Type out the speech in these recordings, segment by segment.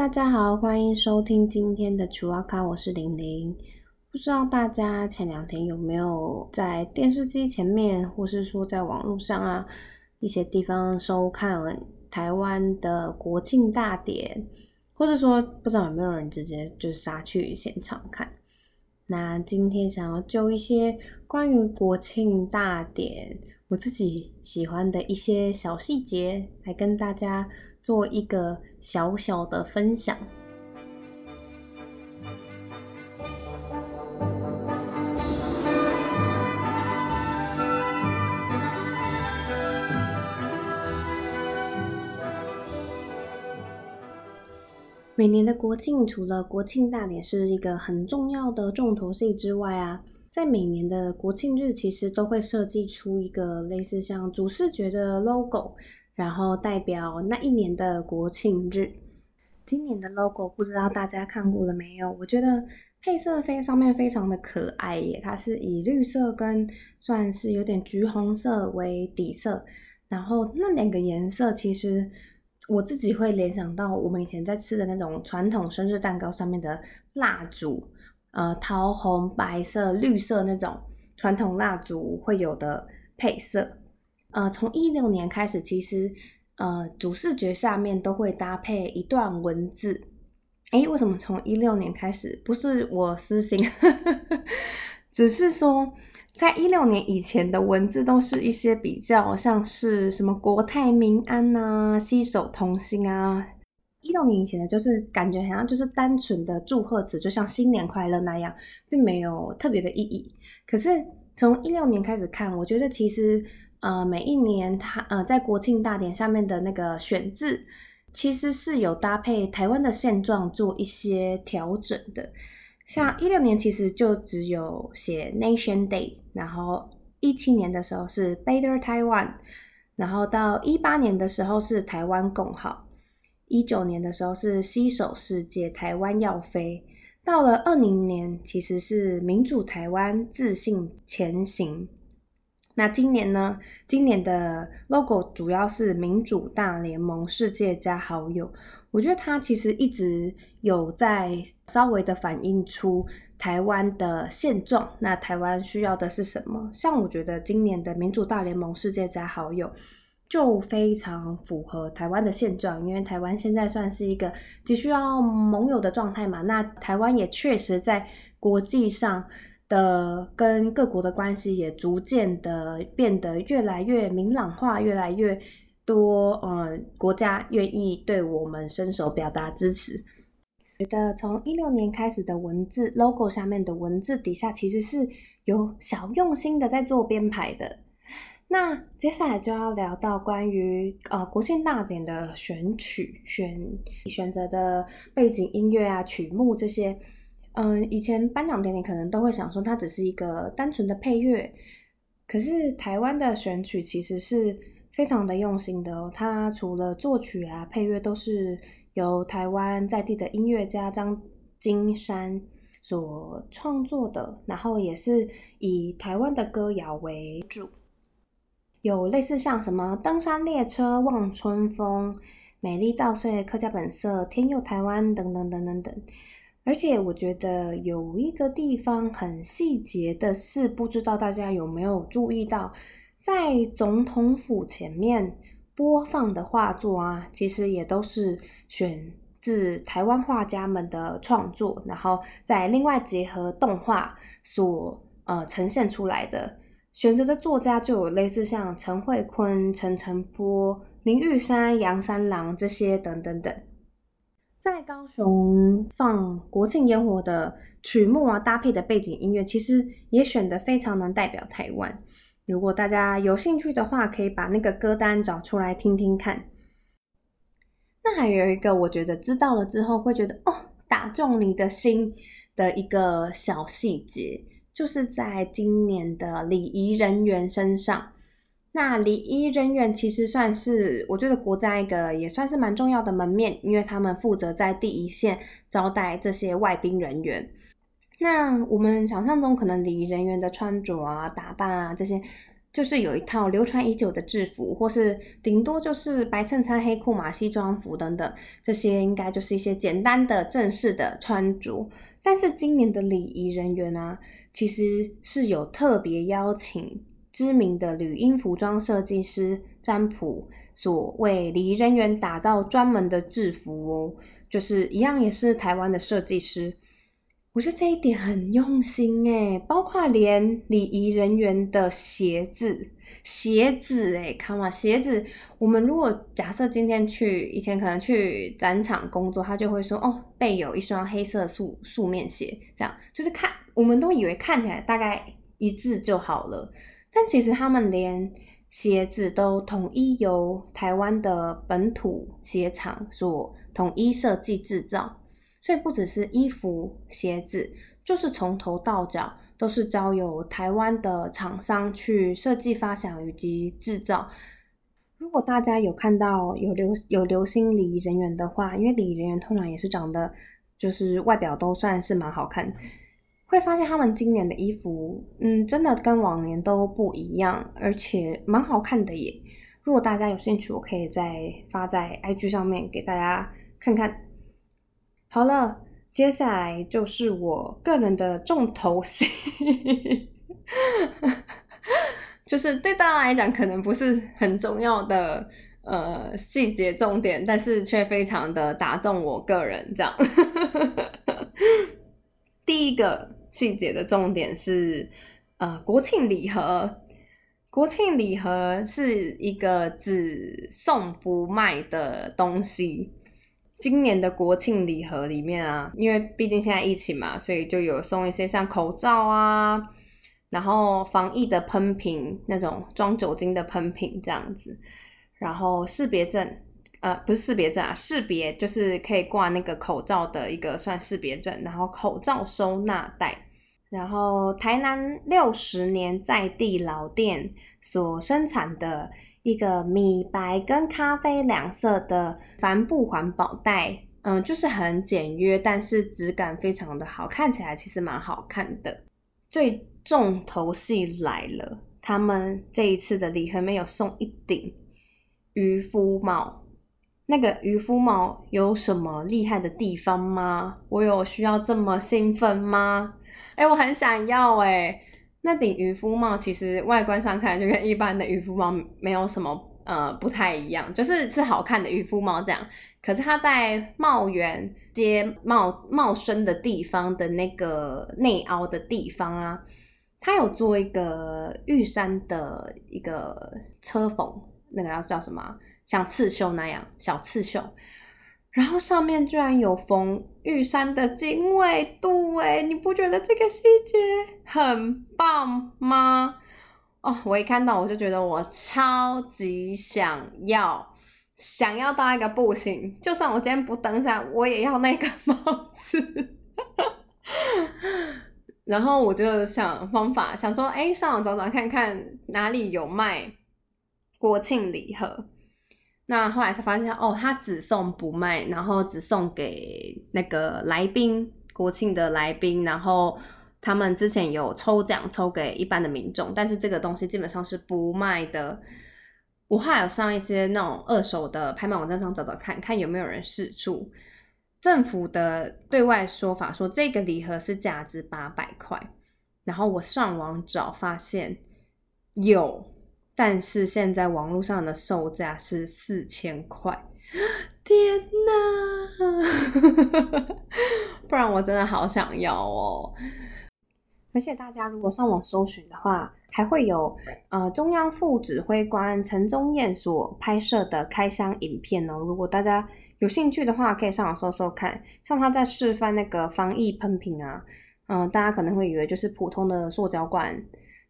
大家好，欢迎收听今天的楚阿卡，我是玲玲。不知道大家前两天有没有在电视机前面，或是说在网络上啊一些地方收看台湾的国庆大典，或者说不知道有没有人直接就杀去现场看？那今天想要就一些关于国庆大典，我自己喜欢的一些小细节来跟大家。做一个小小的分享。每年的国庆，除了国庆大典是一个很重要的重头戏之外啊，在每年的国庆日，其实都会设计出一个类似像主视觉的 logo。然后代表那一年的国庆日，今年的 logo 不知道大家看过了没有？我觉得配色非上面非常的可爱耶，它是以绿色跟算是有点橘红色为底色，然后那两个颜色其实我自己会联想到我们以前在吃的那种传统生日蛋糕上面的蜡烛，呃，桃红、白色、绿色那种传统蜡烛会有的配色。呃，从一六年开始，其实呃主视觉下面都会搭配一段文字。诶，为什么从一六年开始？不是我私心，只是说在一六年以前的文字都是一些比较像是什么国泰民安啊、携手同心啊。一六年以前的，就是感觉好像就是单纯的祝贺词，就像新年快乐那样，并没有特别的意义。可是从一六年开始看，我觉得其实。呃，每一年它呃在国庆大典下面的那个选字，其实是有搭配台湾的现状做一些调整的。像一六年其实就只有写 Nation Day，然后一七年的时候是 Better Taiwan，然后到一八年的时候是台湾共好，一九年的时候是携手世界台湾要飞，到了二零年其实是民主台湾自信前行。那今年呢？今年的 logo 主要是民主大联盟世界加好友。我觉得它其实一直有在稍微的反映出台湾的现状。那台湾需要的是什么？像我觉得今年的民主大联盟世界加好友就非常符合台湾的现状，因为台湾现在算是一个急需要盟友的状态嘛。那台湾也确实在国际上。的跟各国的关系也逐渐的变得越来越明朗化，越来越多呃国家愿意对我们伸手表达支持。觉得从一六年开始的文字 logo 下面的文字底下其实是有小用心的在做编排的。那接下来就要聊到关于呃国庆大典的选曲选选择的背景音乐啊曲目这些。嗯，以前颁奖典礼可能都会想说它只是一个单纯的配乐，可是台湾的选曲其实是非常的用心的哦。它除了作曲啊、配乐都是由台湾在地的音乐家张金山所创作的，然后也是以台湾的歌谣为主，有类似像什么《登山列车》《望春风》《美丽稻穗》《客家本色》《天佑台湾》等等等等等。而且我觉得有一个地方很细节的是，不知道大家有没有注意到，在总统府前面播放的画作啊，其实也都是选自台湾画家们的创作，然后再另外结合动画所呃呈现出来的。选择的作家就有类似像陈慧坤、陈澄波、林玉山、杨三郎这些等等等。在高雄放国庆烟火的曲目啊，搭配的背景音乐，其实也选的非常能代表台湾。如果大家有兴趣的话，可以把那个歌单找出来听听看。那还有一个，我觉得知道了之后会觉得哦，打中你的心的一个小细节，就是在今年的礼仪人员身上。那礼仪人员其实算是，我觉得国家一个也算是蛮重要的门面，因为他们负责在第一线招待这些外宾人员。那我们想象中可能礼仪人员的穿着啊、打扮啊这些，就是有一套流传已久的制服，或是顶多就是白衬衫、黑裤马、西装服等等，这些应该就是一些简单的正式的穿着。但是今年的礼仪人员呢，其实是有特别邀请知名的女婴服装设计师占卜，所为礼仪人员打造专门的制服哦，就是一样也是台湾的设计师。我觉得这一点很用心诶包括连礼仪人员的鞋子，鞋子诶看嘛，鞋子。我们如果假设今天去，以前可能去展场工作，他就会说哦，备有一双黑色素素面鞋，这样就是看，我们都以为看起来大概一致就好了，但其实他们连鞋子都统一由台湾的本土鞋厂所统一设计制造。所以不只是衣服、鞋子，就是从头到脚都是交由台湾的厂商去设计、发想以及制造。如果大家有看到有流有流星礼仪人员的话，因为礼仪人员通常也是长得就是外表都算是蛮好看，会发现他们今年的衣服，嗯，真的跟往年都不一样，而且蛮好看的耶。如果大家有兴趣，我可以再发在 IG 上面给大家看看。好了，接下来就是我个人的重头戏，就是对大家来讲可能不是很重要的呃细节重点，但是却非常的打中我个人。这样，第一个细节的重点是呃国庆礼盒，国庆礼盒是一个只送不卖的东西。今年的国庆礼盒里面啊，因为毕竟现在疫情嘛，所以就有送一些像口罩啊，然后防疫的喷瓶，那种装酒精的喷瓶这样子，然后识别证，呃，不是识别证啊，识别就是可以挂那个口罩的一个算识别证，然后口罩收纳袋，然后台南六十年在地老店所生产的。一个米白跟咖啡两色的帆布环保袋，嗯，就是很简约，但是质感非常的好，看起来其实蛮好看的。最重头戏来了，他们这一次的礼盒没有送一顶渔夫帽。那个渔夫帽有什么厉害的地方吗？我有需要这么兴奋吗？哎，我很想要哎。那顶渔夫帽其实外观上看就跟一般的渔夫帽没有什么呃不太一样，就是是好看的渔夫帽这样。可是它在帽檐接帽帽身的地方的那个内凹的地方啊，它有做一个玉山的一个车缝，那个要叫什么？像刺绣那样小刺绣。然后上面居然有缝玉山的经纬度，哎，你不觉得这个细节很棒吗？哦，我一看到我就觉得我超级想要，想要到一个不行。就算我今天不登山，我也要那个帽子。然后我就想方法，想说，哎，上网找找看看哪里有卖国庆礼盒。那后来才发现，哦，他只送不卖，然后只送给那个来宾，国庆的来宾，然后他们之前有抽奖抽给一般的民众，但是这个东西基本上是不卖的。我还有上一些那种二手的拍卖网站上找找看看有没有人试出。政府的对外说法说这个礼盒是价值八百块，然后我上网找发现有。但是现在网络上的售价是四千块，天哪！不然我真的好想要哦。而且大家如果上网搜寻的话，还会有呃中央副指挥官陈宗彦所拍摄的开箱影片哦。如果大家有兴趣的话，可以上网搜搜看。像他在示范那个防疫喷瓶啊，嗯，大家可能会以为就是普通的塑胶罐。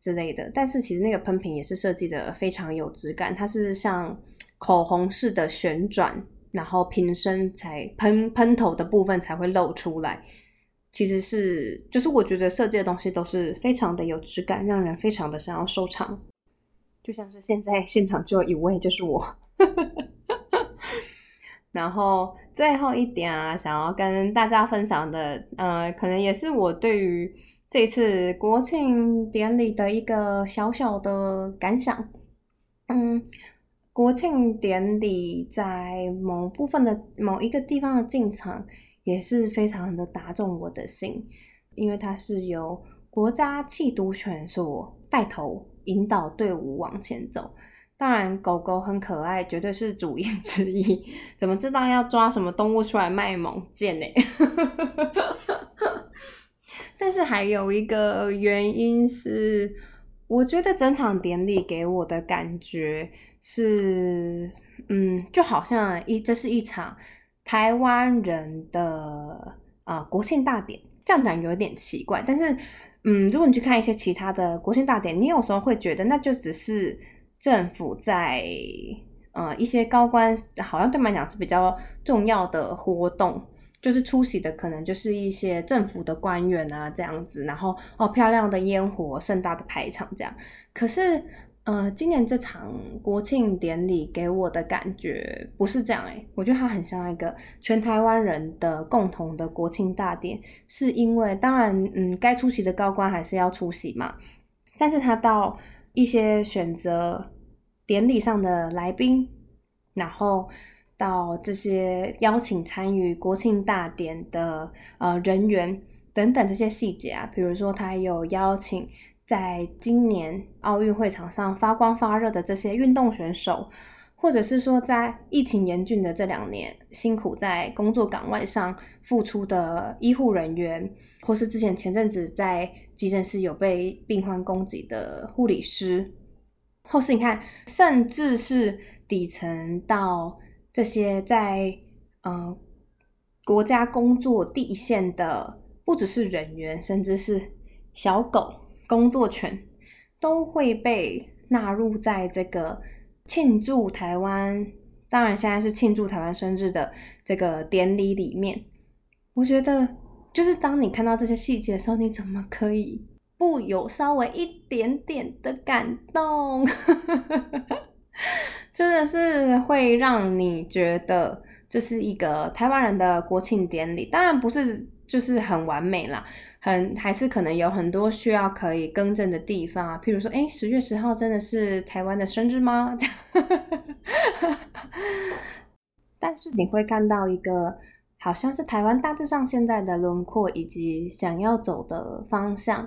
之类的，但是其实那个喷瓶也是设计的非常有质感，它是像口红式的旋转，然后瓶身才喷喷头的部分才会露出来。其实是就是我觉得设计的东西都是非常的有质感，让人非常的想要收藏。就像是现在现场就有一位就是我。然后最后一点啊，想要跟大家分享的，呃，可能也是我对于。这次国庆典礼的一个小小的感想。嗯，国庆典礼在某部分的某一个地方的进场也是非常的打中我的心，因为它是由国家弃毒犬所带头引导队伍往前走。当然，狗狗很可爱，绝对是主因之一。怎么知道要抓什么动物出来卖萌贱呢？是还有一个原因是，我觉得整场典礼给我的感觉是，嗯，就好像一这是一场台湾人的啊国庆大典。这样讲有点奇怪，但是，嗯，如果你去看一些其他的国庆大典，你有时候会觉得那就只是。政府在呃一些高官好像对来讲是比较重要的活动，就是出席的可能就是一些政府的官员啊这样子，然后哦漂亮的烟火、盛大的排场这样。可是呃今年这场国庆典礼给我的感觉不是这样诶，我觉得它很像一个全台湾人的共同的国庆大典，是因为当然嗯该出席的高官还是要出席嘛，但是他到。一些选择典礼上的来宾，然后到这些邀请参与国庆大典的呃人员等等这些细节啊，比如说他有邀请在今年奥运会场上发光发热的这些运动选手，或者是说在疫情严峻的这两年辛苦在工作岗位上付出的医护人员，或是之前前阵子在。急诊室有被病患攻击的护理师，或是你看，甚至是底层到这些在呃国家工作第一线的，不只是人员，甚至是小狗工作犬，都会被纳入在这个庆祝台湾，当然现在是庆祝台湾生日的这个典礼里面，我觉得。就是当你看到这些细节的时候，你怎么可以不有稍微一点点的感动？真的是会让你觉得这是一个台湾人的国庆典礼。当然不是就是很完美啦，很还是可能有很多需要可以更正的地方啊。譬如说，哎，十月十号真的是台湾的生日吗？但是你会看到一个。好像是台湾大致上现在的轮廓以及想要走的方向，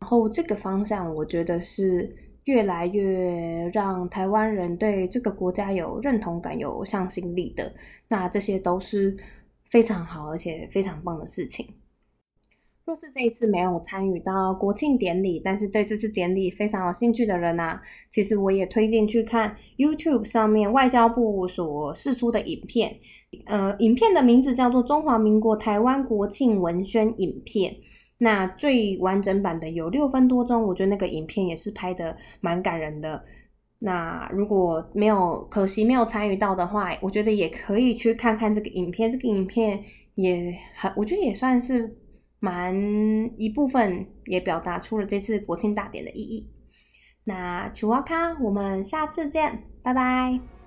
然后这个方向我觉得是越来越让台湾人对这个国家有认同感、有向心力的。那这些都是非常好而且非常棒的事情。若是这一次没有参与到国庆典礼，但是对这次典礼非常有兴趣的人呐，其实我也推荐去看 YouTube 上面外交部所释出的影片。呃，影片的名字叫做《中华民国台湾国庆文宣影片》。那最完整版的有六分多钟，我觉得那个影片也是拍的蛮感人的。那如果没有可惜没有参与到的话，我觉得也可以去看看这个影片。这个影片也很，我觉得也算是。蛮一部分也表达出了这次国庆大典的意义。那楚瓦卡，我们下次见，拜拜。